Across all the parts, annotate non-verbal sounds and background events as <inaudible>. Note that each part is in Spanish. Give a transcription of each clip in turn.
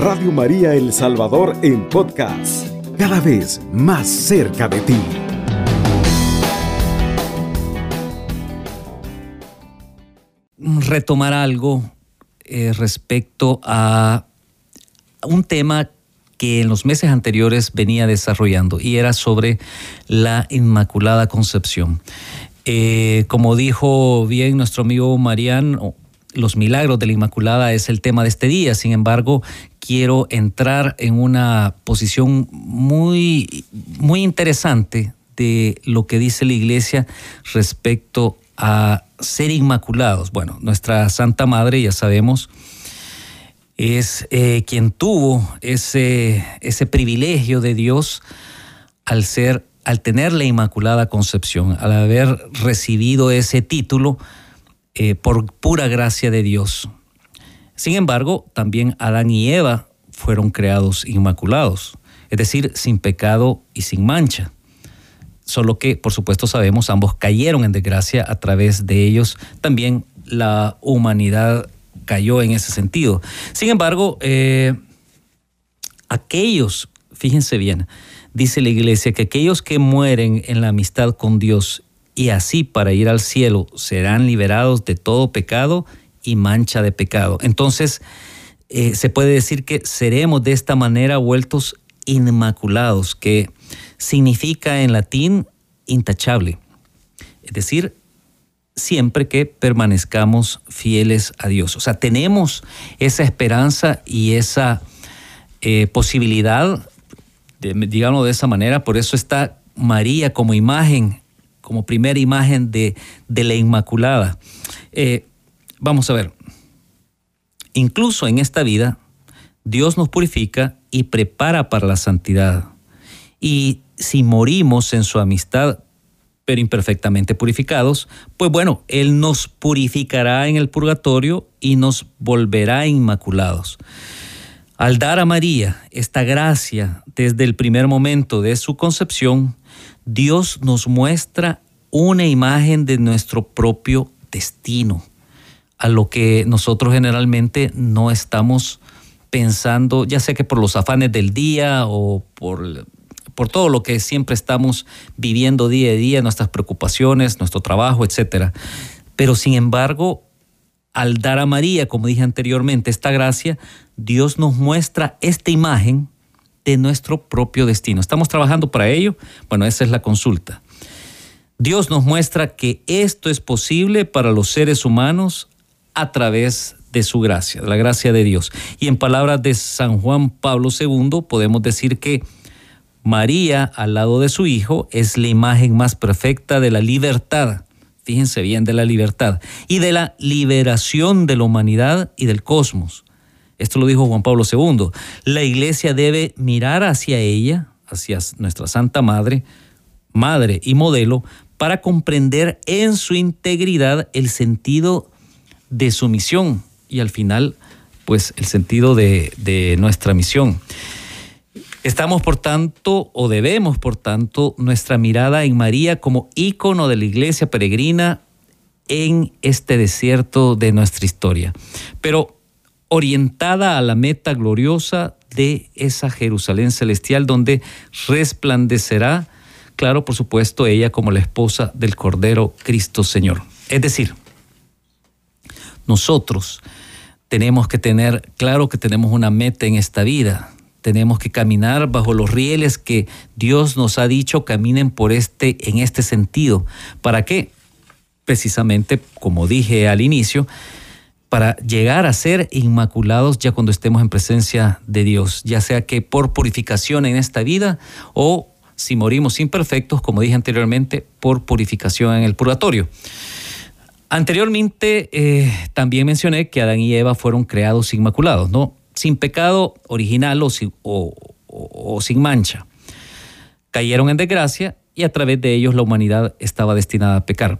Radio María El Salvador en podcast, cada vez más cerca de ti. Retomar algo eh, respecto a un tema que en los meses anteriores venía desarrollando y era sobre la Inmaculada Concepción. Eh, como dijo bien nuestro amigo Mariano, los milagros de la Inmaculada es el tema de este día. Sin embargo, quiero entrar en una posición muy, muy interesante de lo que dice la Iglesia respecto a ser inmaculados. Bueno, nuestra Santa Madre, ya sabemos, es eh, quien tuvo ese, ese privilegio de Dios al ser, al tener la Inmaculada Concepción, al haber recibido ese título eh, por pura gracia de Dios. Sin embargo, también Adán y Eva fueron creados inmaculados, es decir, sin pecado y sin mancha. Solo que, por supuesto, sabemos, ambos cayeron en desgracia a través de ellos. También la humanidad cayó en ese sentido. Sin embargo, eh, aquellos, fíjense bien, dice la iglesia que aquellos que mueren en la amistad con Dios y así para ir al cielo serán liberados de todo pecado y mancha de pecado. Entonces, eh, se puede decir que seremos de esta manera vueltos inmaculados, que significa en latín intachable. Es decir, siempre que permanezcamos fieles a Dios. O sea, tenemos esa esperanza y esa eh, posibilidad, de, digamos de esa manera, por eso está María como imagen, como primera imagen de, la Inmaculada. Eh, vamos a ver, incluso en esta vida, Dios nos purifica y prepara para la santidad. Y si morimos en su amistad, pero imperfectamente purificados, pues bueno, Él nos purificará en el purgatorio y nos volverá inmaculados. Al dar a María esta gracia desde el primer momento de su concepción, Dios nos muestra una imagen de nuestro propio destino, a lo que nosotros generalmente no estamos pensando, ya sea que por los afanes del día o por por todo lo que siempre estamos viviendo día a día, nuestras preocupaciones, nuestro trabajo, etc. Pero sin embargo, al dar a María, como dije anteriormente, esta gracia, Dios nos muestra esta imagen de nuestro propio destino. ¿Estamos trabajando para ello? Bueno, esa es la consulta. Dios nos muestra que esto es posible para los seres humanos a través de su gracia, de la gracia de Dios. Y en palabras de San Juan Pablo II podemos decir que María, al lado de su hijo, es la imagen más perfecta de la libertad. Fíjense bien, de la libertad y de la liberación de la humanidad y del cosmos. Esto lo dijo Juan Pablo II. La iglesia debe mirar hacia ella, hacia nuestra Santa Madre, madre y modelo, para comprender en su integridad el sentido de su misión y al final, pues el sentido de, nuestra misión. Estamos, por tanto, o debemos, por tanto, nuestra mirada en María como ícono de la iglesia peregrina en este desierto de nuestra historia, pero orientada a la meta gloriosa de esa Jerusalén celestial donde resplandecerá, claro, por supuesto, ella como la esposa del Cordero Cristo Señor. Es decir, nosotros tenemos que tener claro que tenemos una meta en esta vida, tenemos que caminar bajo los rieles que Dios nos ha dicho caminen por este en este sentido. ¿Para qué? Precisamente, como dije al inicio, para llegar a ser inmaculados ya cuando estemos en presencia de Dios, ya sea que por purificación en esta vida o si morimos imperfectos, como dije anteriormente, por purificación en el purgatorio. Anteriormente eh, también mencioné que Adán y Eva fueron creados inmaculados, ¿no? sin pecado original o, sin mancha. Cayeron en desgracia y a través de ellos la humanidad estaba destinada a pecar.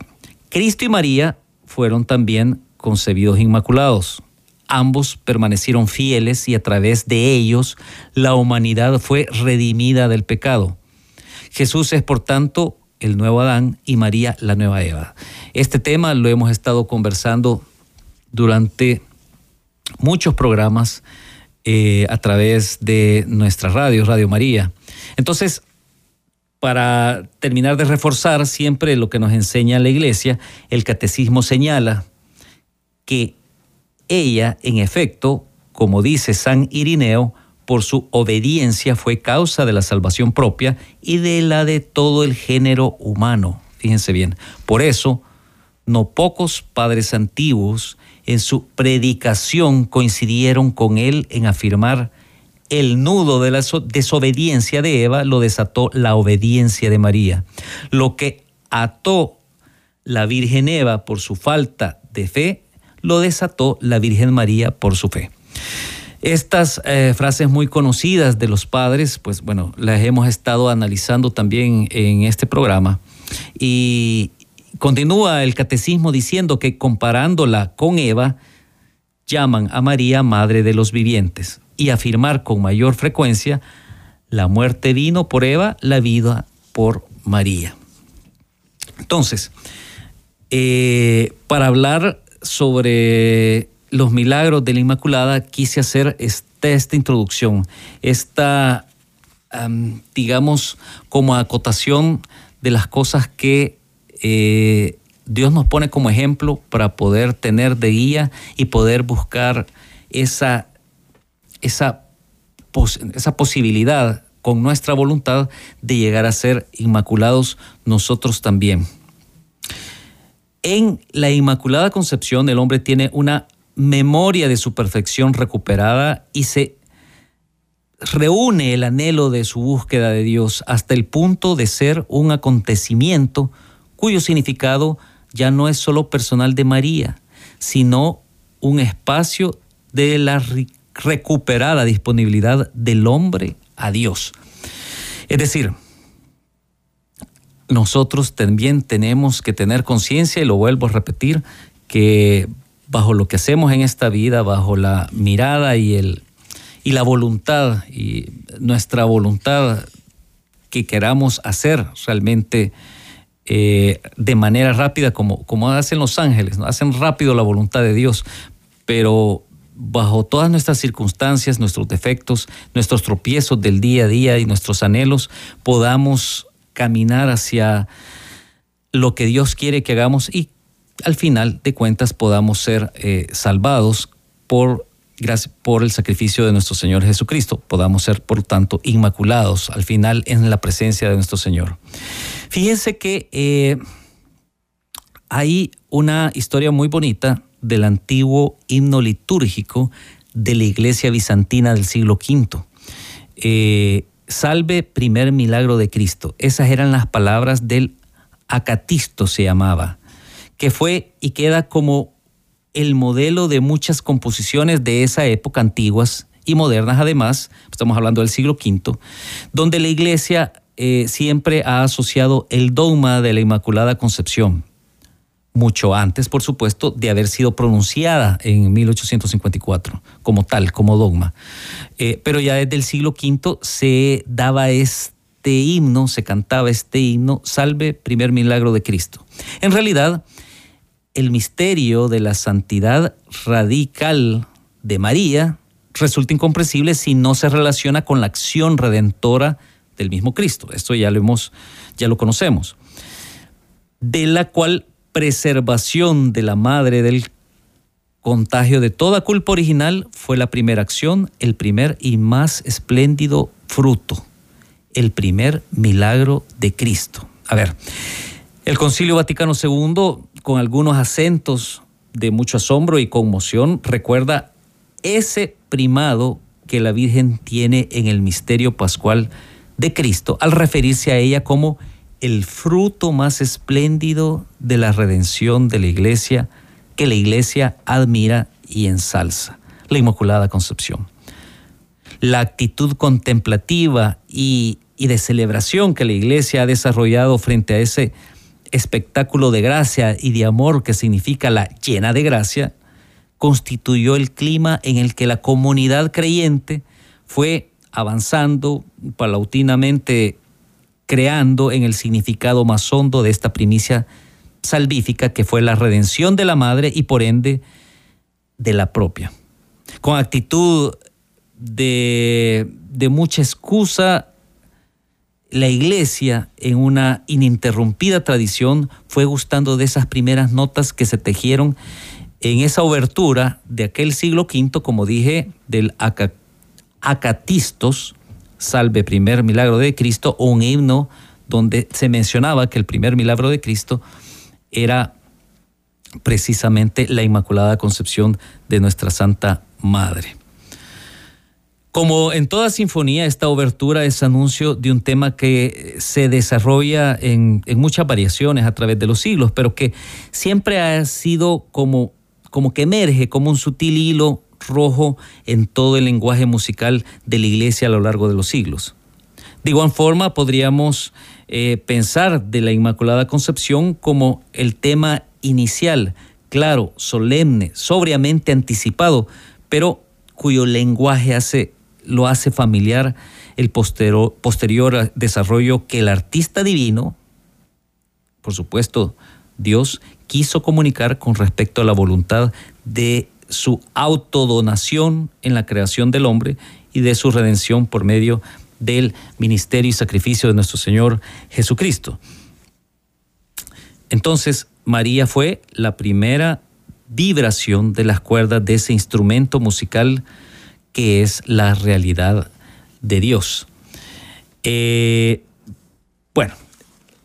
Cristo y María fueron también concebidos inmaculados. Ambos permanecieron fieles y a través de ellos la humanidad fue redimida del pecado. Jesús es, por tanto, el nuevo Adán y María la nueva Eva. Este tema lo hemos estado conversando durante muchos programas eh, a través de nuestra radio, Radio María. Entonces, para terminar de reforzar siempre lo que nos enseña la iglesia, el catecismo señala que ella, en efecto, como dice San Irineo, por su obediencia fue causa de la salvación propia y de la de todo el género humano. Fíjense bien. Por eso, no pocos padres antiguos en su predicación coincidieron con él en afirmar el nudo de la desobediencia de Eva lo desató la obediencia de María. Lo que ató la Virgen Eva por su falta de fe, lo desató la Virgen María por su fe. Estas eh, frases muy conocidas de los padres, pues bueno, las hemos estado analizando también en este programa. Y continúa el catecismo diciendo que comparándola con Eva, llaman a María Madre de los Vivientes y afirmar con mayor frecuencia, la muerte vino por Eva, la vida por María. Entonces, eh, para hablar sobre los milagros de la Inmaculada quise hacer esta, esta introducción, esta, digamos, como acotación de las cosas que eh, Dios nos pone como ejemplo para poder tener de guía y poder buscar esa, esa, esa posibilidad con nuestra voluntad de llegar a ser inmaculados nosotros también. En la Inmaculada Concepción el hombre tiene una memoria de su perfección recuperada y se reúne el anhelo de su búsqueda de Dios hasta el punto de ser un acontecimiento cuyo significado ya no es solo personal de María, sino un espacio de la recuperada disponibilidad del hombre a Dios. Es decir, nosotros también tenemos que tener conciencia, y lo vuelvo a repetir, que bajo lo que hacemos en esta vida, bajo la mirada y, el, y la voluntad, y nuestra voluntad que queramos hacer realmente eh, de manera rápida, como, como hacen los ángeles, ¿no? hacen rápido la voluntad de Dios, pero bajo todas nuestras circunstancias, nuestros defectos, nuestros tropiezos del día a día y nuestros anhelos, podamos caminar hacia lo que Dios quiere que hagamos y al final de cuentas podamos ser eh, salvados por, por el sacrificio de nuestro Señor Jesucristo, podamos ser por tanto inmaculados al final en la presencia de nuestro Señor. Fíjense que eh, hay una historia muy bonita del antiguo himno litúrgico de la iglesia bizantina del siglo V. Eh, Salve primer milagro de Cristo. Esas eran las palabras del acatisto se llamaba que fue y queda como el modelo de muchas composiciones de esa época antiguas y modernas además, estamos hablando del siglo V, donde la iglesia eh, siempre ha asociado el dogma de la Inmaculada Concepción, mucho antes, por supuesto, de haber sido pronunciada en 1854 como tal, como dogma. Eh, pero ya desde el siglo V se daba este himno, se cantaba este himno, Salve primer milagro de Cristo. En realidad, el misterio de la santidad radical de María resulta incomprensible si no se relaciona con la acción redentora del mismo Cristo. Esto ya lo hemos, ya lo conocemos. De la cual preservación de la madre del contagio de toda culpa original fue la primera acción, el primer y más espléndido fruto, el primer milagro de Cristo. A ver, el Concilio Vaticano II con algunos acentos de mucho asombro y conmoción, recuerda ese primado que la Virgen tiene en el misterio pascual de Cristo al referirse a ella como el fruto más espléndido de la redención de la iglesia que la iglesia admira y ensalza, la Inmaculada Concepción. La actitud contemplativa y, y de celebración que la iglesia ha desarrollado frente a ese espectáculo de gracia y de amor que significa la llena de gracia, constituyó el clima en el que la comunidad creyente fue avanzando paulatinamente, creando en el significado más hondo de esta primicia salvífica que fue la redención de la madre y por ende de la propia. Con actitud de, de mucha excusa, la iglesia, en una ininterrumpida tradición, fue gustando de esas primeras notas que se tejieron en esa obertura de aquel siglo V, como dije, del Acatistos, salve primer milagro de Cristo, un himno donde se mencionaba que el primer milagro de Cristo era precisamente la Inmaculada Concepción de nuestra Santa Madre. Como en toda sinfonía, esta obertura es anuncio de un tema que se desarrolla en, muchas variaciones a través de los siglos, pero que siempre ha sido como, como que emerge como un sutil hilo rojo en todo el lenguaje musical de la iglesia a lo largo de los siglos. De igual forma, podríamos eh, pensar de la Inmaculada Concepción como el tema inicial, claro, solemne, sobriamente anticipado, pero cuyo lenguaje hace lo hace familiar el posterior, desarrollo que el artista divino, por supuesto Dios, quiso comunicar con respecto a la voluntad de su autodonación en la creación del hombre y de su redención por medio del ministerio y sacrificio de nuestro Señor Jesucristo. Entonces, María fue la primera vibración de las cuerdas de ese instrumento musical que es la realidad de Dios. Eh, bueno,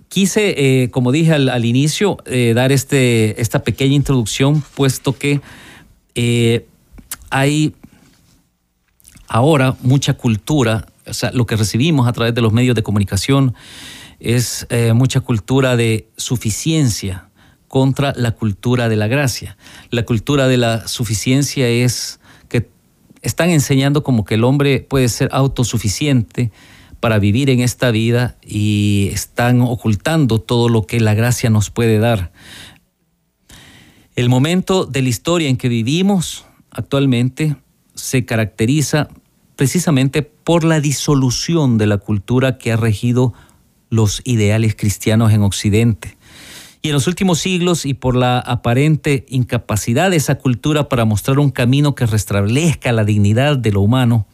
quise, eh, como dije al, inicio, eh, dar este, esta pequeña introducción, puesto que hay ahora mucha cultura, o sea, lo que recibimos a través de los medios de comunicación es mucha cultura de suficiencia contra la cultura de la gracia. La cultura de la suficiencia es están enseñando como que el hombre puede ser autosuficiente para vivir en esta vida y están ocultando todo lo que la gracia nos puede dar. El momento de la historia en que vivimos actualmente se caracteriza precisamente por la disolución de la cultura que ha regido los ideales cristianos en Occidente. Y en los últimos siglos, y por la aparente incapacidad de esa cultura para mostrar un camino que restablezca la dignidad de lo humano,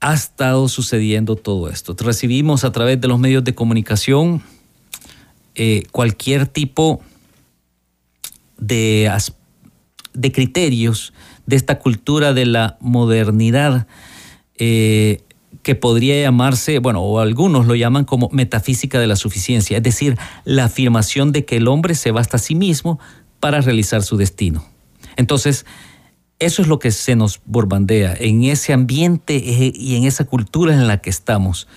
ha estado sucediendo todo esto. Recibimos a través de los medios de comunicación eh, cualquier tipo de, de, criterios de esta cultura de la modernidad eh, que podría llamarse, bueno, o algunos lo llaman como metafísica de la suficiencia, es decir, la afirmación de que el hombre se basta a sí mismo para realizar su destino. Entonces, eso es lo que se nos borbandea en ese ambiente eh, y en esa cultura en la que estamos.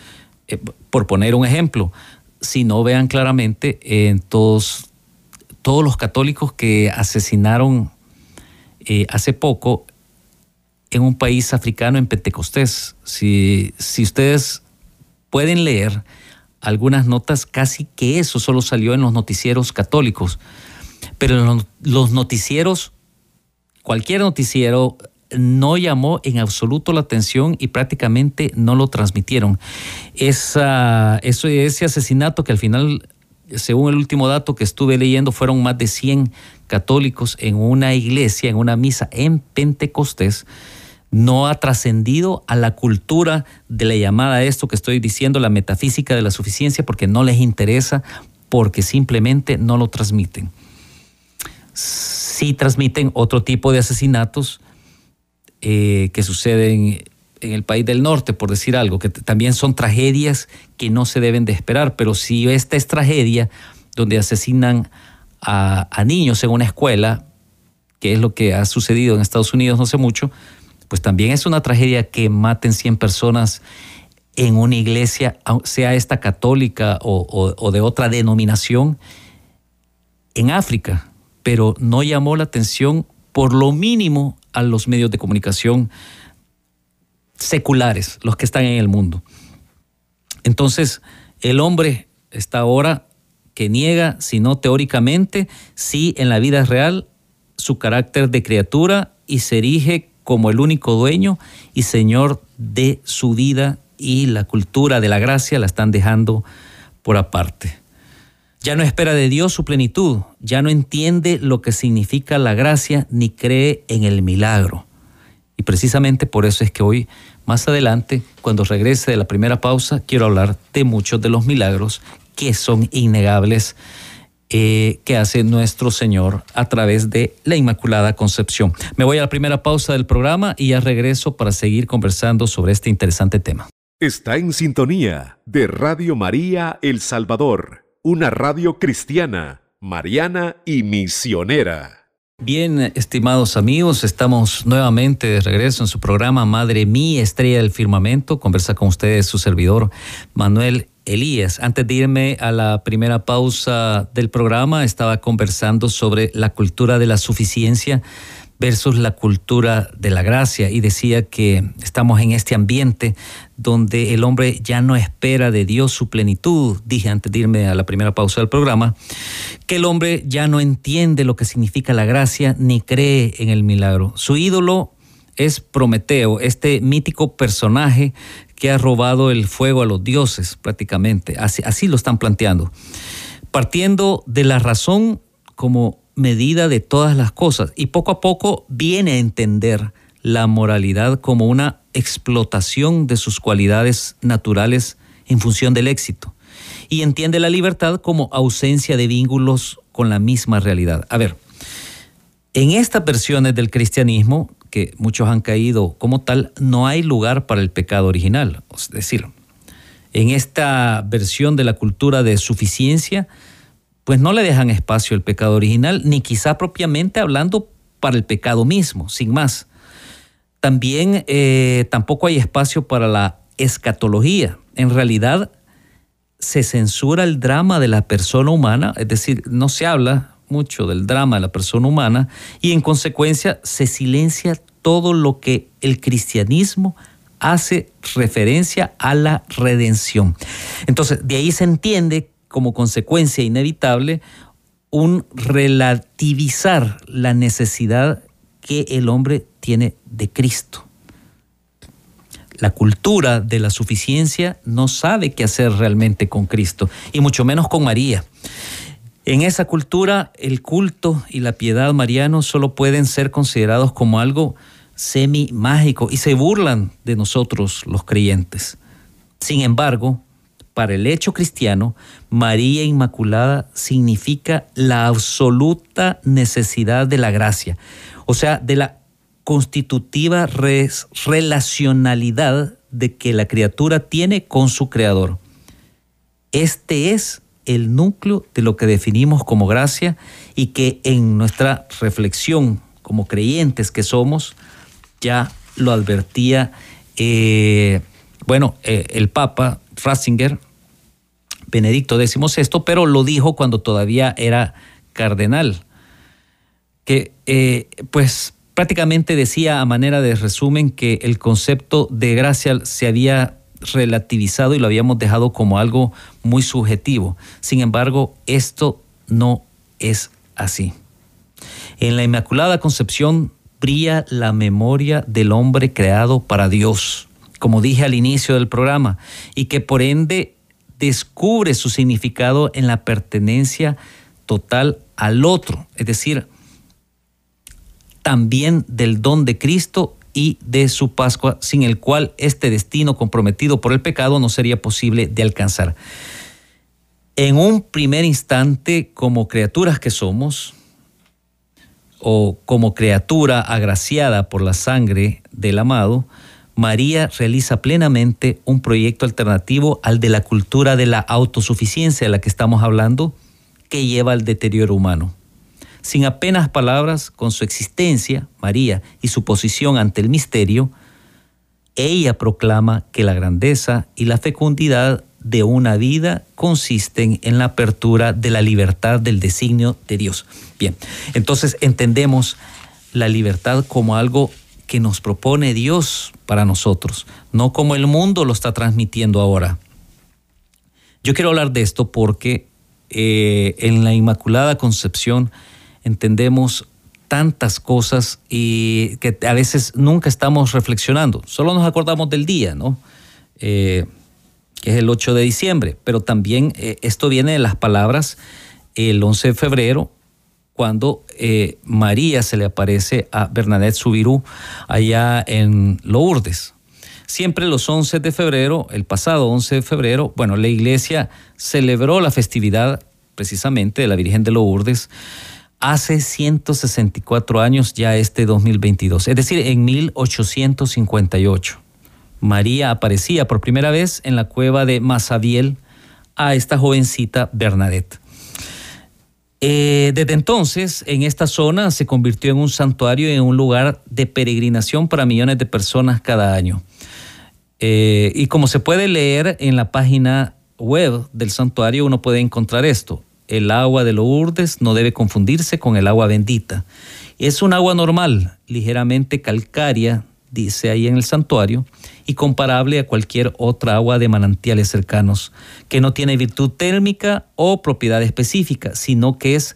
Eh, por poner un ejemplo, si no vean claramente en todos, todos los católicos que asesinaron eh, hace poco en un país africano en Pentecostés. Si, si ustedes pueden leer algunas notas, casi que eso solo salió en los noticieros católicos. Pero los noticieros, cualquier noticiero, no llamó en absoluto la atención y prácticamente no lo transmitieron. Esa, eso, ese asesinato que al final, según el último dato que estuve leyendo, fueron más de 100 católicos en una iglesia, en una misa en Pentecostés, no ha trascendido a la cultura de la llamada a esto que estoy diciendo, la metafísica de la suficiencia, porque no les interesa, porque simplemente no lo transmiten. Sí transmiten otro tipo de asesinatos eh, que suceden en el país del norte, por decir algo, que también son tragedias que no se deben de esperar, pero si esta es tragedia donde asesinan a, a niños en una escuela, que es lo que ha sucedido en Estados Unidos no hace mucho, pues también es una tragedia que maten 100 personas en una iglesia, sea esta católica o, de otra denominación, en África, pero no llamó la atención por lo mínimo a los medios de comunicación seculares, los que están en el mundo. Entonces, el hombre está ahora que niega, si no teóricamente, sí en la vida real, su carácter de criatura y se erige como el único dueño y señor de su vida y la cultura de la gracia la están dejando por aparte. Ya no espera de Dios su plenitud, ya no entiende lo que significa la gracia ni cree en el milagro. Y precisamente por eso es que hoy, más adelante, cuando regrese de la primera pausa, quiero hablar de muchos de los milagros que son innegables eh, que hace nuestro Señor a través de la Inmaculada Concepción. Me voy a la primera pausa del programa y ya regreso para seguir conversando sobre este interesante tema. Está en sintonía de Radio María El Salvador, una radio cristiana, mariana y misionera. Bien, estimados amigos, estamos nuevamente de regreso en su programa Madre Mía, Estrella del Firmamento. Conversa con ustedes su servidor Manuel Elías. Antes de irme a la primera pausa del programa, estaba conversando sobre la cultura de la suficiencia versus la cultura de la gracia y decía que estamos en este ambiente donde el hombre ya no espera de Dios su plenitud, dije antes de irme a la primera pausa del programa, que el hombre ya no entiende lo que significa la gracia ni cree en el milagro. Su ídolo es Prometeo, este mítico personaje que ha robado el fuego a los dioses prácticamente, así, así lo están planteando, partiendo de la razón como medida de todas las cosas y poco a poco viene a entender la moralidad como una explotación de sus cualidades naturales en función del éxito y entiende la libertad como ausencia de vínculos con la misma realidad. A ver, en estas versiones del cristianismo, que muchos han caído como tal, no hay lugar para el pecado original. Es decir, en esta versión de la cultura de suficiencia, pues no le dejan espacio al pecado original, ni quizá propiamente hablando para el pecado mismo, sin más. También eh, tampoco hay espacio para la escatología. En realidad se censura el drama de la persona humana, es decir, no se habla mucho del drama de la persona humana y en consecuencia se silencia todo lo que el cristianismo hace referencia a la redención. Entonces, de ahí se entiende como consecuencia inevitable un relativizar la necesidad que el hombre tiene de Cristo. La cultura de la suficiencia no sabe qué hacer realmente con Cristo, y mucho menos con María. En esa cultura, el culto y la piedad mariano solo pueden ser considerados como algo semi-mágico y se burlan de nosotros los creyentes. Sin embargo, para el hecho cristiano, María Inmaculada significa la absoluta necesidad de la gracia, o sea, de la constitutiva relacionalidad de que la criatura tiene con su creador. Este es el núcleo de lo que definimos como gracia y que en nuestra reflexión como creyentes que somos, ya lo advertía, eh, bueno, eh, el Papa Ratzinger, Benedicto XVI, pero lo dijo cuando todavía era cardenal, que eh, pues prácticamente decía a manera de resumen que el concepto de gracia se había relativizado y lo habíamos dejado como algo muy subjetivo. Sin embargo, esto no es así. En la Inmaculada Concepción brilla la memoria del hombre creado para Dios como dije al inicio del programa, y que por ende descubre su significado en la pertenencia total al otro, es decir, también del don de Cristo y de su Pascua, sin el cual este destino comprometido por el pecado no sería posible de alcanzar. En un primer instante, como criaturas que somos, o como criatura agraciada por la sangre del amado, María realiza plenamente un proyecto alternativo al de la cultura de la autosuficiencia de la que estamos hablando, que lleva al deterioro humano. Sin apenas palabras, con su existencia, María, y su posición ante el misterio, ella proclama que la grandeza y la fecundidad de una vida consisten en la apertura de la libertad del designio de Dios. Bien, entonces entendemos la libertad como algo que nos propone Dios para nosotros, no como el mundo lo está transmitiendo ahora. Yo quiero hablar de esto porque eh, en la Inmaculada Concepción entendemos tantas cosas y que a veces nunca estamos reflexionando. Solo nos acordamos del día, ¿no? Eh, que es el 8 de diciembre, pero también eh, esto viene de las palabras el 11 de febrero cuando eh, María se le aparece a Bernadette Subirú allá en Lourdes. Siempre los 11 de febrero, el pasado 11 de febrero, bueno, la iglesia celebró la festividad precisamente de la Virgen de Lourdes hace 164 años ya este 2022, es decir, en 1858. María aparecía por primera vez en la cueva de Masabiel a esta jovencita Bernadette. Eh, desde entonces, en esta zona se convirtió en un santuario y en un lugar de peregrinación para millones de personas cada año. Eh, y como se puede leer en la página web del santuario, uno puede encontrar esto. El agua de Lourdes no debe confundirse con el agua bendita. Es un agua normal, ligeramente calcárea, dice ahí en el santuario, y comparable a cualquier otra agua de manantiales cercanos, que no tiene virtud térmica o propiedad específica, sino que es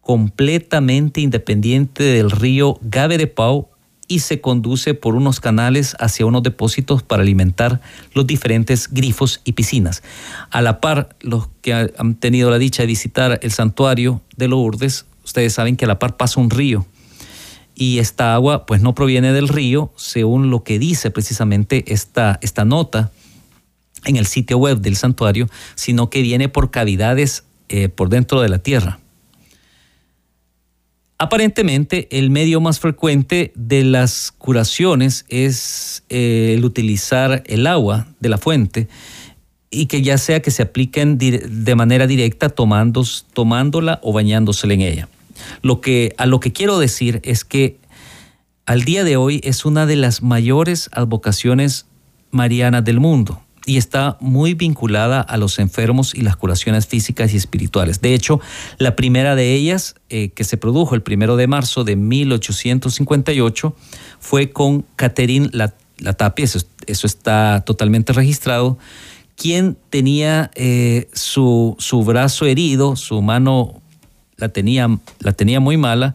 completamente independiente del río Gabe de Pau y se conduce por unos canales hacia unos depósitos para alimentar los diferentes grifos y piscinas. A la par, los que han tenido la dicha de visitar el santuario de Lourdes, ustedes saben que a la par pasa un río y esta agua pues no proviene del río, según lo que dice precisamente esta, esta nota en el sitio web del santuario, sino que viene por cavidades eh, por dentro de la tierra. Aparentemente, el medio más frecuente de las curaciones es eh, el utilizar el agua de la fuente y que ya sea que se apliquen de manera directa tomando, tomándola o bañándosela en ella. Lo que, a lo que quiero decir es que al día de hoy es una de las mayores advocaciones marianas del mundo y está muy vinculada a los enfermos y las curaciones físicas y espirituales. De hecho, la primera de ellas, eh, que se produjo el primero de marzo de 1858, fue con Catherine Latapia, eso, eso está totalmente registrado, quien tenía eh, su, su brazo herido, su mano la tenía, la tenía muy mala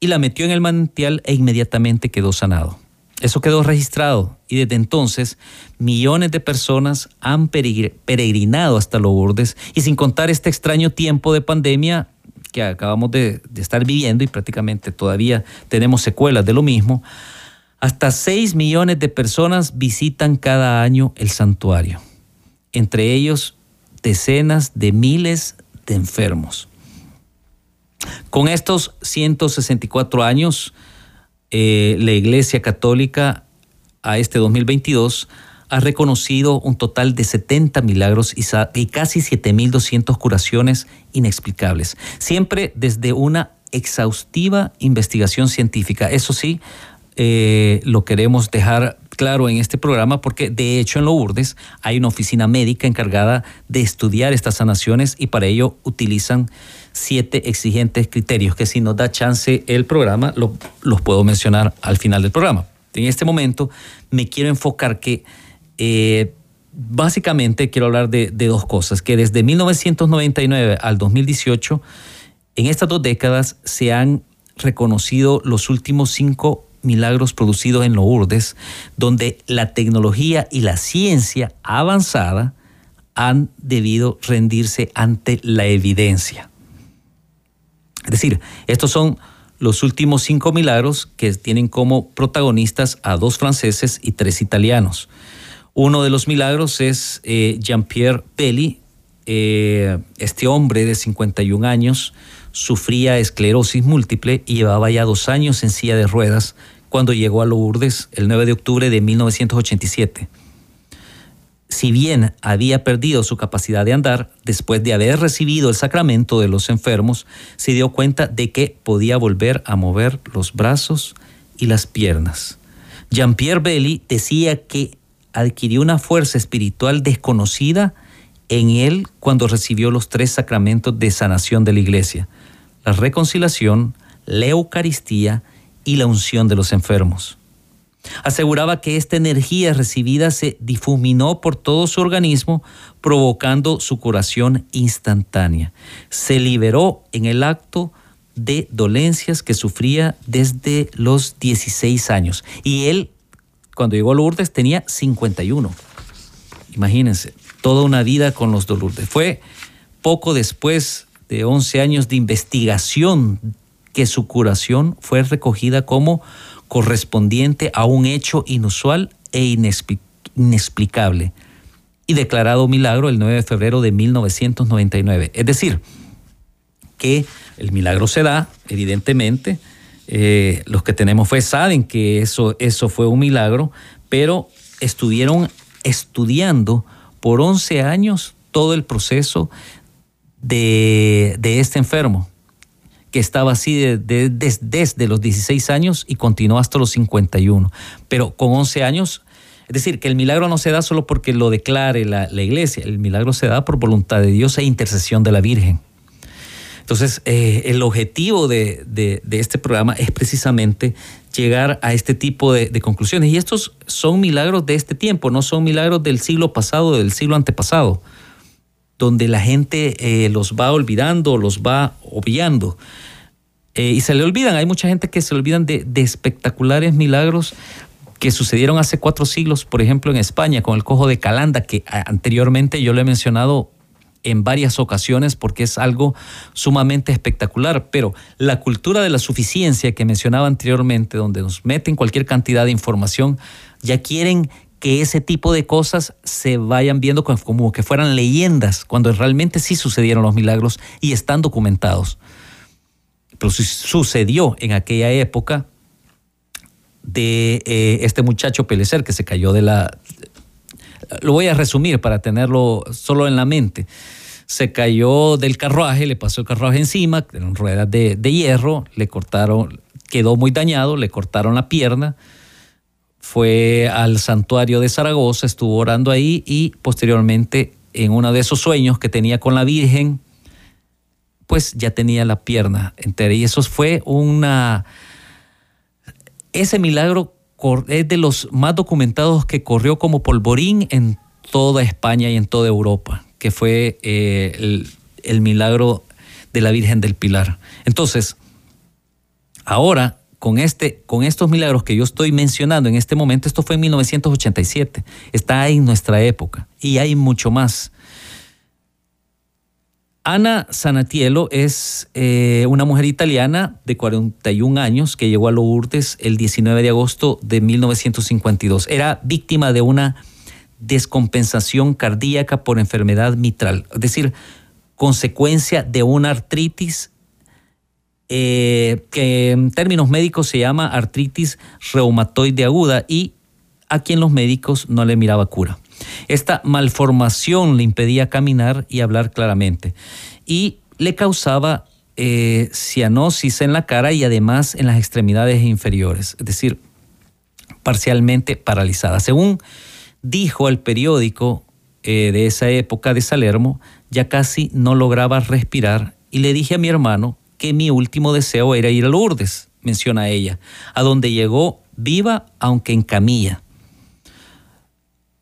y la metió en el manantial e inmediatamente quedó sanado. Eso quedó registrado y desde entonces millones de personas han peregrinado hasta Lourdes y sin contar este extraño tiempo de pandemia que acabamos de, de estar viviendo y prácticamente todavía tenemos secuelas de lo mismo, hasta 6 millones de personas visitan cada año el santuario, entre ellos decenas de miles de enfermos. Con estos 164 años, eh, la Iglesia Católica a este 2022 ha reconocido un total de 70 milagros y, casi 7.200 curaciones inexplicables, siempre desde una exhaustiva investigación científica. Eso sí, eh, lo queremos dejar claro en este programa porque de hecho en Lourdes hay una oficina médica encargada de estudiar estas sanaciones y para ello utilizan siete exigentes criterios que si nos da chance el programa los puedo mencionar al final del programa. En este momento me quiero enfocar que eh, básicamente quiero hablar de, de dos cosas, que desde 1999 al 2018, en estas dos décadas se han reconocido los últimos cinco milagros producidos en Lourdes, donde la tecnología y la ciencia avanzada han debido rendirse ante la evidencia. Es decir, estos son los últimos cinco milagros que tienen como protagonistas a dos franceses y tres italianos. Uno de los milagros es eh, Jean-Pierre Pelli, eh, este hombre de 51 años sufría esclerosis múltiple y llevaba ya dos años en silla de ruedas cuando llegó a Lourdes el 9 de octubre de 1987 si bien había perdido su capacidad de andar, después de haber recibido el sacramento de los enfermos, se dio cuenta de que podía volver a mover los brazos y las piernas. Jean-Pierre Belli decía que adquirió una fuerza espiritual desconocida en él cuando recibió los tres sacramentos de sanación de la iglesia, la reconciliación, la Eucaristía y la unción de los enfermos. Aseguraba que esta energía recibida se difuminó por todo su organismo, provocando su curación instantánea. Se liberó en el acto de dolencias que sufría desde los 16 años. Y él, cuando llegó a Lourdes, tenía 51. Imagínense, toda una vida con los Lourdes. Fue poco después de 11 años de investigación que su curación fue recogida como correspondiente a un hecho inusual e inexplicable y declarado milagro el 9 de febrero de 1999. Es decir, que el milagro se da, evidentemente, eh, los que tenemos fe saben que eso, eso fue un milagro, pero estuvieron estudiando por 11 años todo el proceso de, este enfermo, que estaba así desde los 16 años y continuó hasta los 51. Pero con 11 años, es decir, que el milagro no se da solo porque lo declare la, la iglesia, el milagro se da por voluntad de Dios e intercesión de la Virgen. Entonces, eh, el objetivo de, este programa es precisamente llegar a este tipo de, conclusiones. Y estos son milagros de este tiempo, no son milagros del siglo pasado, del siglo antepasado, donde la gente eh, los va olvidando, los va obviando. Eh, y se le olvidan, hay mucha gente que se olvidan de, de espectaculares milagros que sucedieron hace cuatro siglos, por ejemplo, en España, con el cojo de Calanda, que anteriormente yo lo he mencionado en varias ocasiones porque es algo sumamente espectacular, pero la cultura de la suficiencia que mencionaba anteriormente, donde nos meten cualquier cantidad de información, ya quieren que ese tipo de cosas se vayan viendo como que fueran leyendas, cuando realmente sí sucedieron los milagros y están documentados. Pero sucedió en aquella época de eh, este muchacho Pelecer que se cayó de la, lo voy a resumir para tenerlo solo en la mente. Se cayó del carruaje, le pasó el carruaje encima, en ruedas de, hierro, le cortaron, quedó muy dañado, le cortaron la pierna, fue al santuario de Zaragoza, estuvo orando ahí y posteriormente en uno de esos sueños que tenía con la Virgen, pues ya tenía la pierna entera. Y eso fue una... Ese milagro es de los más documentados que corrió como polvorín en toda España y en toda Europa, que fue eh, el, milagro de la Virgen del Pilar. Entonces, ahora con, este, con estos milagros que yo estoy mencionando en este momento, esto fue en 1987, está en nuestra época y hay mucho más. Ana Sanatielo es eh, una mujer italiana de 41 años que llegó a Lourdes el 19 de agosto de 1952. Era víctima de una descompensación cardíaca por enfermedad mitral, es decir, consecuencia de una artritis eh, que en términos médicos se llama artritis reumatoide aguda y a quien los médicos no le miraba cura. Esta malformación le impedía caminar y hablar claramente y le causaba eh, cianosis en la cara y además en las extremidades inferiores, es decir, parcialmente paralizada. Según dijo el periódico eh, de esa época de Salermo, ya casi no lograba respirar y le dije a mi hermano que mi último deseo era ir a Lourdes, menciona ella, a donde llegó viva aunque en camilla.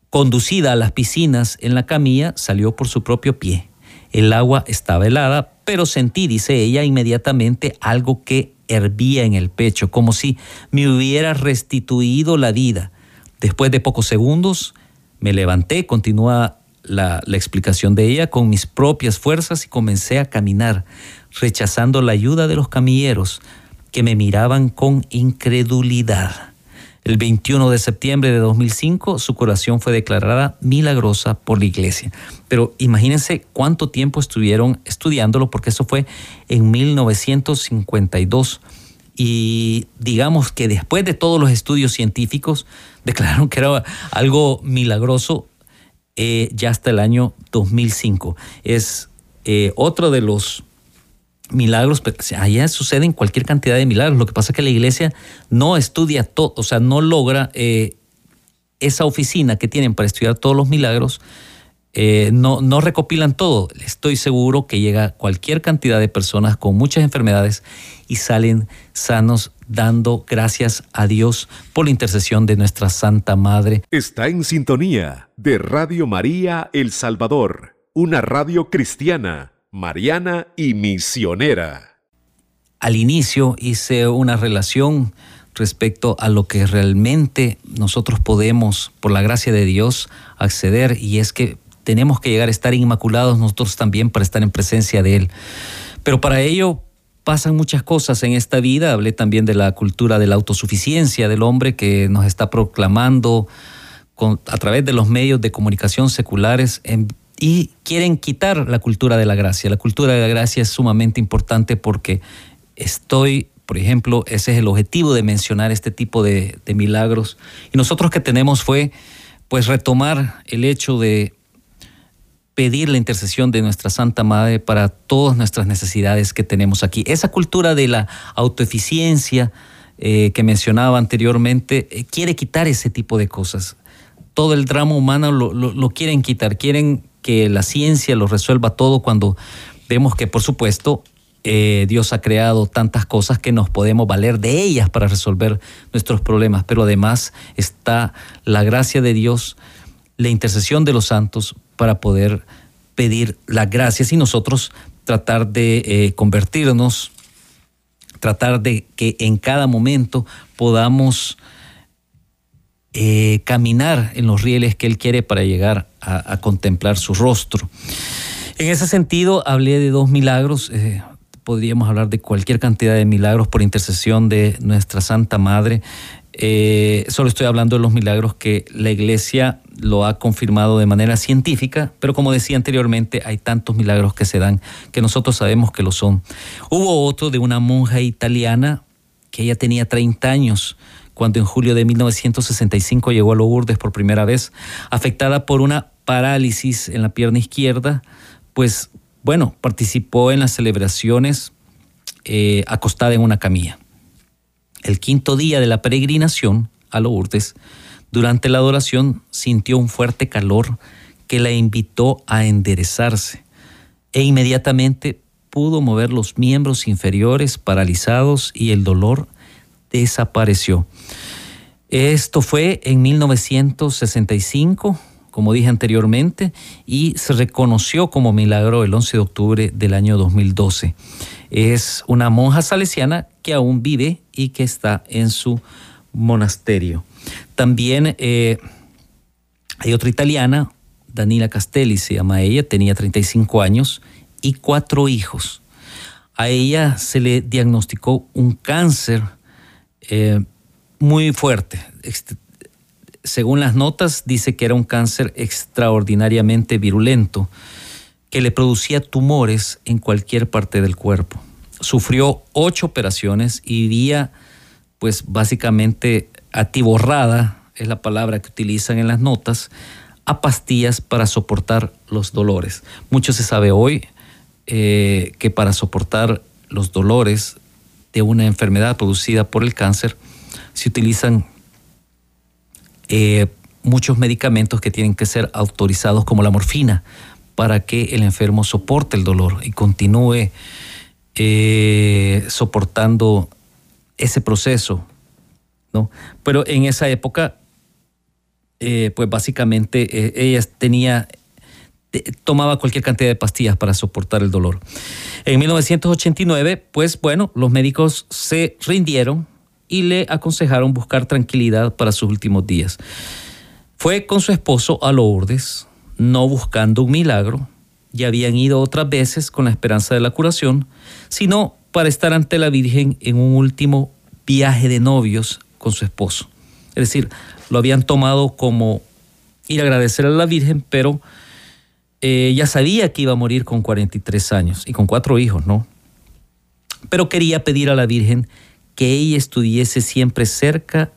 Conducida a las piscinas en la camilla, salió por su propio pie. El agua estaba helada, pero sentí, dice ella, inmediatamente algo que hervía en el pecho, como si me hubiera restituido la vida. Después de pocos segundos, me levanté, continúa la, explicación de ella, con mis propias fuerzas y comencé a caminar, rechazando la ayuda de los camilleros que me miraban con incredulidad. El 21 de septiembre de 2005 su curación fue declarada milagrosa por la iglesia. Pero imagínense cuánto tiempo estuvieron estudiándolo porque eso fue en 1952. Y digamos que después de todos los estudios científicos declararon que era algo milagroso eh, ya hasta el año 2005. Es eh, otro de los milagros, allá suceden cualquier cantidad de milagros. Lo que pasa es que la iglesia no estudia todo, o sea, no logra eh, esa oficina que tienen para estudiar todos los milagros, eh, no, no recopilan todo. Estoy seguro que llega cualquier cantidad de personas con muchas enfermedades y salen sanos dando gracias a Dios por la intercesión de nuestra Santa Madre. Está en sintonía de Radio María El Salvador, una radio cristiana mariana y misionera. Al inicio hice una relación respecto a lo que realmente nosotros podemos, por la gracia de Dios, acceder y es que tenemos que llegar a estar inmaculados nosotros también para estar en presencia de Él. Pero para ello pasan muchas cosas en esta vida. Hablé también de la cultura de la autosuficiencia del hombre que nos está proclamando a través de los medios de comunicación seculares y quieren quitar la cultura de la gracia. La cultura de la gracia es sumamente importante porque estoy, por ejemplo, ese es el objetivo de mencionar este tipo de, de milagros. Y nosotros que tenemos fue pues retomar el hecho de pedir la intercesión de nuestra Santa Madre para todas nuestras necesidades que tenemos aquí. Esa cultura de la autoeficiencia eh, que mencionaba anteriormente eh, quiere quitar ese tipo de cosas. Todo el drama humano lo, quieren quitar, quieren que la ciencia lo resuelva todo cuando vemos que, por supuesto, eh, Dios ha creado tantas cosas que nos podemos valer de ellas para resolver nuestros problemas, pero además está la gracia de Dios, la intercesión de los santos para poder pedir las gracias y nosotros tratar de eh, convertirnos, tratar de que en cada momento podamos eh, caminar en los rieles que Él quiere para llegar a, contemplar su rostro. En ese sentido, hablé de dos milagros. Eh, podríamos hablar de cualquier cantidad de milagros por intercesión de nuestra Santa Madre. Eh, solo estoy hablando de los milagros que la iglesia lo ha confirmado de manera científica, pero como decía anteriormente, hay tantos milagros que se dan que nosotros sabemos que lo son. Hubo otro de una monja italiana que ella tenía 30 años cuando en julio de 1965 llegó a Lourdes por primera vez, afectada por una parálisis en la pierna izquierda, pues bueno, participó en las celebraciones eh, acostada en una camilla el quinto día de la peregrinación a Lourdes, durante la adoración sintió un fuerte calor que la invitó a enderezarse e inmediatamente pudo mover los miembros inferiores paralizados y el dolor desapareció. Esto fue en 1965, como dije anteriormente, y se reconoció como milagro el 11 de octubre del año 2012. Es una monja salesiana que aún vive y que está en su monasterio. También eh, hay otra italiana, Danila Castelli se llama ella, tenía 35 años y cuatro hijos. A ella se le diagnosticó un cáncer eh, muy fuerte. Según las notas, dice que era un cáncer extraordinariamente virulento que le producía tumores en cualquier parte del cuerpo. Sufrió ocho operaciones y vivía pues básicamente atiborrada, es la palabra que utilizan en las notas, a pastillas para soportar los dolores. Mucho se sabe hoy eh, que para soportar los dolores de una enfermedad producida por el cáncer se utilizan eh, muchos medicamentos que tienen que ser autorizados como la morfina para que el enfermo soporte el dolor y continúe eh, soportando ese proceso. ¿no? Pero en esa época, eh, pues básicamente eh, ella tenía, tomaba cualquier cantidad de pastillas para soportar el dolor. En 1989, pues bueno, los médicos se rindieron y le aconsejaron buscar tranquilidad para sus últimos días. Fue con su esposo a Lourdes, no buscando un milagro, ya habían ido otras veces con la esperanza de la curación, sino para estar ante la Virgen en un último viaje de novios con su esposo. Es decir, lo habían tomado como ir a agradecer a la Virgen, pero eh, ya sabía que iba a morir con 43 años y con cuatro hijos, ¿no? Pero quería pedir a la Virgen que ella estuviese siempre cerca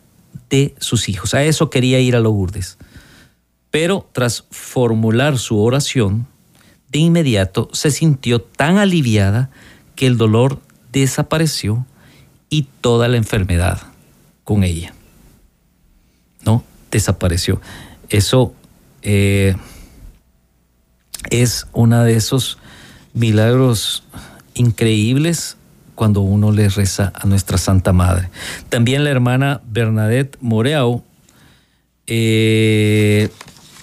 de sus hijos. A eso quería ir a Lourdes. Pero tras formular su oración, de inmediato se sintió tan aliviada que el dolor desapareció y toda la enfermedad con ella. ¿No? Desapareció. Eso eh, es uno de esos milagros increíbles cuando uno le reza a nuestra Santa Madre. También la hermana Bernadette Moreau eh,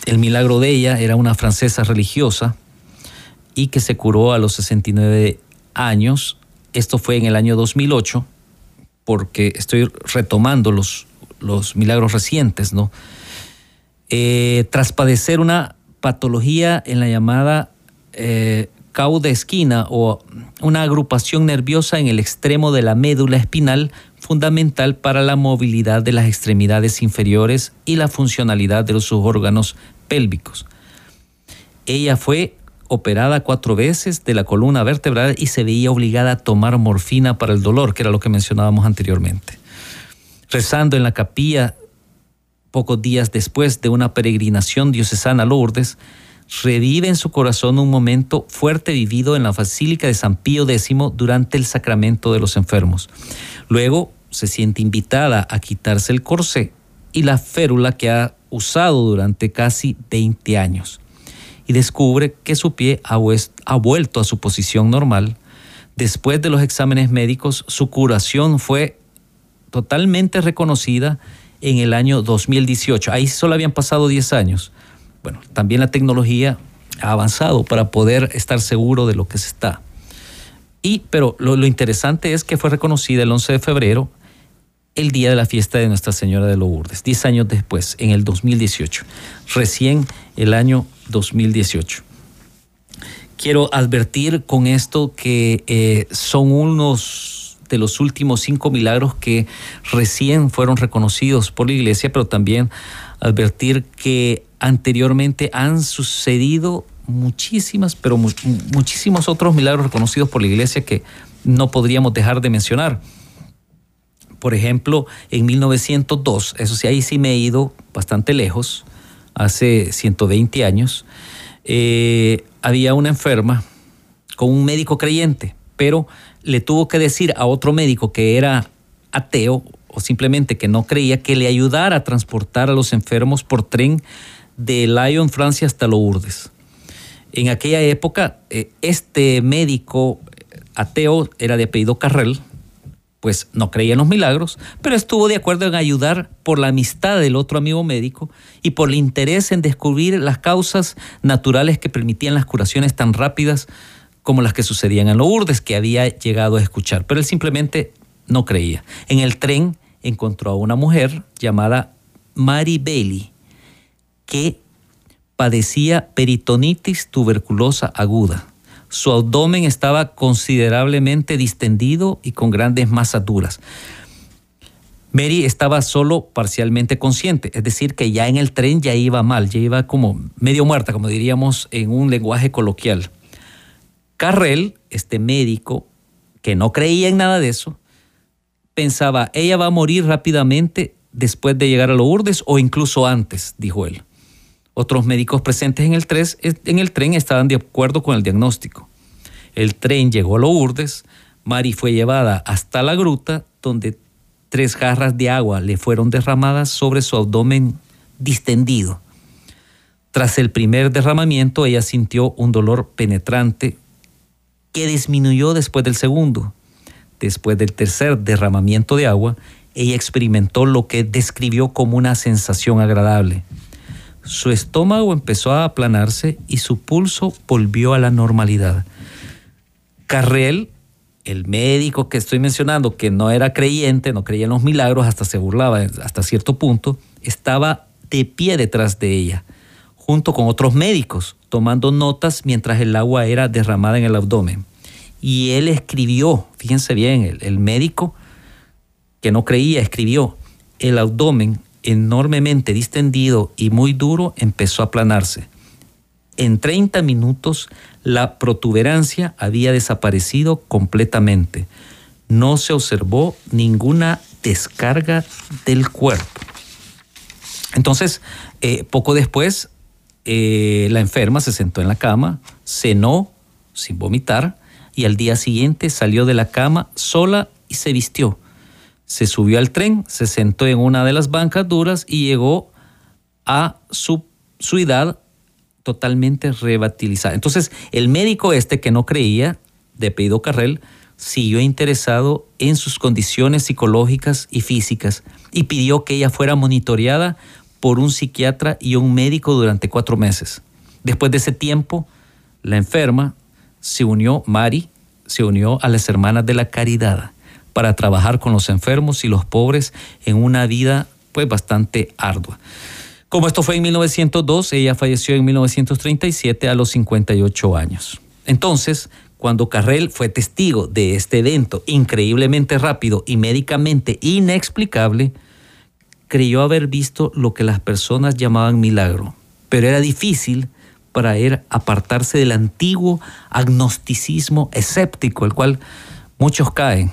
el milagro de ella era una francesa religiosa y que se curó a los 69 años. Esto fue en el año 2008, porque estoy retomando los, los milagros recientes, ¿no? Eh, tras padecer una patología en la llamada eh, cauda esquina o una agrupación nerviosa en el extremo de la médula espinal fundamental para la movilidad de las extremidades inferiores y la funcionalidad de los órganos pélvicos. Ella fue operada cuatro veces de la columna vertebral y se veía obligada a tomar morfina para el dolor, que era lo que mencionábamos anteriormente. Rezando en la capilla pocos días después de una peregrinación diocesana a Lourdes, revive en su corazón un momento fuerte vivido en la Basílica de San Pío X durante el sacramento de los enfermos. Luego se siente invitada a quitarse el corsé y la férula que ha usado durante casi 20 años y descubre que su pie ha, vuelto a su posición normal. Después de los exámenes médicos, su curación fue totalmente reconocida en el año 2018. Ahí solo habían pasado 10 años. Bueno, también la tecnología ha avanzado para poder estar seguro de lo que se está. Y, pero lo, lo interesante es que fue reconocida el 11 de febrero el día de la fiesta de Nuestra Señora de Lourdes, 10 años después, en el 2018, recién el año 2018. Quiero advertir con esto que eh, son unos de los últimos cinco milagros que recién fueron reconocidos por la iglesia, pero también advertir que anteriormente han sucedido muchísimas, pero muchísimos otros milagros reconocidos por la iglesia que no podríamos dejar de mencionar. Por ejemplo, en 1902, eso sí, ahí sí me he ido bastante lejos, hace 120 años, eh, había una enferma con un médico creyente, pero le tuvo que decir a otro médico que era ateo o simplemente que no creía que le ayudara a transportar a los enfermos por tren de Lyon, Francia, hasta Lourdes. En aquella época, eh, este médico ateo era de apellido Carrel, pues no creía en los milagros, pero estuvo de acuerdo en ayudar por la amistad del otro amigo médico y por el interés en descubrir las causas naturales que permitían las curaciones tan rápidas como las que sucedían en Lourdes, que había llegado a escuchar. Pero él simplemente no creía. En el tren encontró a una mujer llamada Mary Bailey, que padecía peritonitis tuberculosa aguda su abdomen estaba considerablemente distendido y con grandes masas duras. Mary estaba solo parcialmente consciente, es decir, que ya en el tren ya iba mal, ya iba como medio muerta, como diríamos en un lenguaje coloquial. Carrel, este médico que no creía en nada de eso, pensaba, ella va a morir rápidamente después de llegar a Lourdes o incluso antes, dijo él. Otros médicos presentes en el, en el tren estaban de acuerdo con el diagnóstico. El tren llegó a Lourdes, Mari fue llevada hasta la gruta, donde tres jarras de agua le fueron derramadas sobre su abdomen distendido. Tras el primer derramamiento, ella sintió un dolor penetrante que disminuyó después del segundo. Después del tercer derramamiento de agua, ella experimentó lo que describió como una sensación agradable. Su estómago empezó a aplanarse y su pulso volvió a la normalidad. Carrel, el médico que estoy mencionando, que no era creyente, no creía en los milagros, hasta se burlaba hasta cierto punto, estaba de pie detrás de ella, junto con otros médicos, tomando notas mientras el agua era derramada en el abdomen. Y él escribió, fíjense bien, el, el médico que no creía, escribió, el abdomen enormemente distendido y muy duro empezó a aplanarse. En 30 minutos la protuberancia había desaparecido completamente. No se observó ninguna descarga del cuerpo. Entonces, eh, poco después, eh, la enferma se sentó en la cama, cenó sin vomitar y al día siguiente salió de la cama sola y se vistió se subió al tren, se sentó en una de las bancas duras y llegó a su, edad totalmente rebatilizada. Entonces, el médico este que no creía, de Peido Carrel, siguió interesado en sus condiciones psicológicas y físicas y pidió que ella fuera monitoreada por un psiquiatra y un médico durante cuatro meses. Después de ese tiempo, la enferma se unió, Mari, se unió a las hermanas de la caridad para trabajar con los enfermos y los pobres en una vida pues bastante ardua. Como esto fue en 1902, ella falleció en 1937 a los 58 años. Entonces, cuando Carrel fue testigo de este evento increíblemente rápido y médicamente inexplicable, creyó haber visto lo que las personas llamaban milagro, pero era difícil para él apartarse del antiguo agnosticismo escéptico, el cual muchos caen.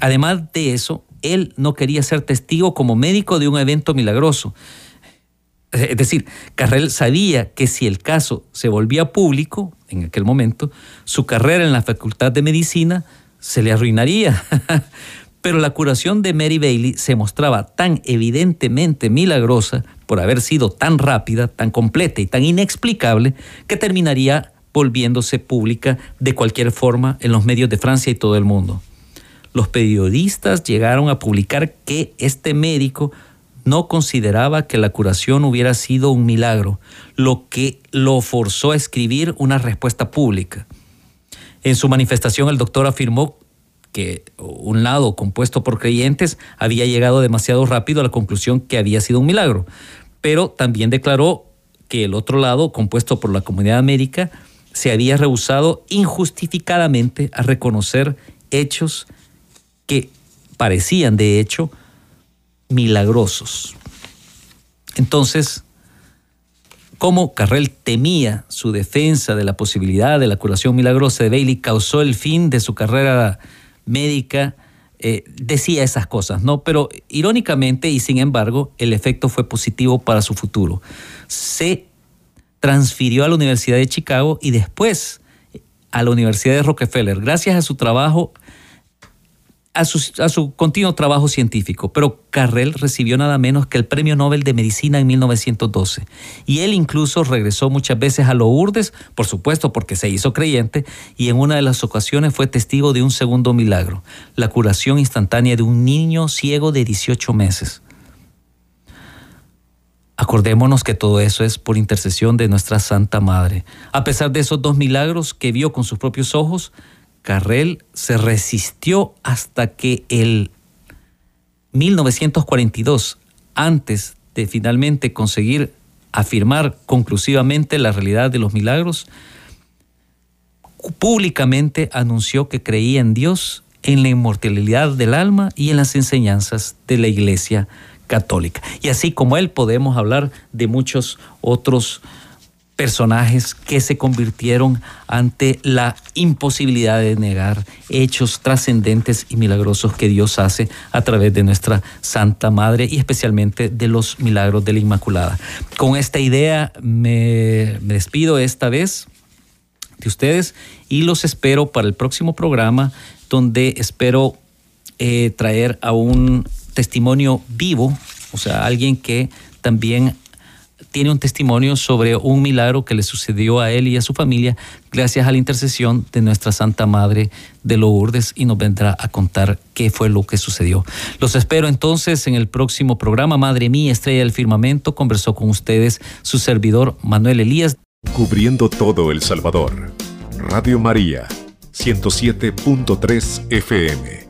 Además de eso, él no quería ser testigo como médico de un evento milagroso. Es decir, Carrel sabía que si el caso se volvía público, en aquel momento, su carrera en la Facultad de Medicina se le arruinaría. <laughs> Pero la curación de Mary Bailey se mostraba tan evidentemente milagrosa por haber sido tan rápida, tan completa y tan inexplicable que terminaría volviéndose pública de cualquier forma en los medios de Francia y todo el mundo. Los periodistas llegaron a publicar que este médico no consideraba que la curación hubiera sido un milagro, lo que lo forzó a escribir una respuesta pública. En su manifestación el doctor afirmó que un lado compuesto por creyentes había llegado demasiado rápido a la conclusión que había sido un milagro, pero también declaró que el otro lado, compuesto por la comunidad médica, se había rehusado injustificadamente a reconocer hechos que parecían de hecho milagrosos. Entonces, cómo Carrel temía su defensa de la posibilidad de la curación milagrosa de Bailey causó el fin de su carrera médica, eh, decía esas cosas, ¿no? Pero irónicamente y sin embargo, el efecto fue positivo para su futuro. Se transfirió a la Universidad de Chicago y después a la Universidad de Rockefeller. Gracias a su trabajo a su, continuo trabajo científico, pero Carrel recibió nada menos que el Premio Nobel de Medicina en 1912. Y él incluso regresó muchas veces a Lourdes, por supuesto porque se hizo creyente, y en una de las ocasiones fue testigo de un segundo milagro, la curación instantánea de un niño ciego de 18 meses. Acordémonos que todo eso es por intercesión de nuestra Santa Madre. A pesar de esos dos milagros que vio con sus propios ojos, Carrel se resistió hasta que el 1942, antes de finalmente conseguir afirmar conclusivamente la realidad de los milagros, públicamente anunció que creía en Dios, en la inmortalidad del alma y en las enseñanzas de la Iglesia católica. Y así como él podemos hablar de muchos otros personajes que se convirtieron ante la imposibilidad de negar hechos trascendentes y milagrosos que Dios hace a través de nuestra Santa Madre y especialmente de los milagros de la Inmaculada. Con esta idea me, despido esta vez de ustedes y los espero para el próximo programa donde espero eh, traer a un testimonio vivo, o sea, alguien que también tiene un testimonio sobre un milagro que le sucedió a él y a su familia gracias a la intercesión de nuestra Santa Madre de Lourdes y nos vendrá a contar qué fue lo que sucedió. Los espero entonces en el próximo programa. Madre mía, estrella del firmamento, conversó con ustedes su servidor Manuel Elías. Cubriendo todo El Salvador. Radio María, 107.3 FM.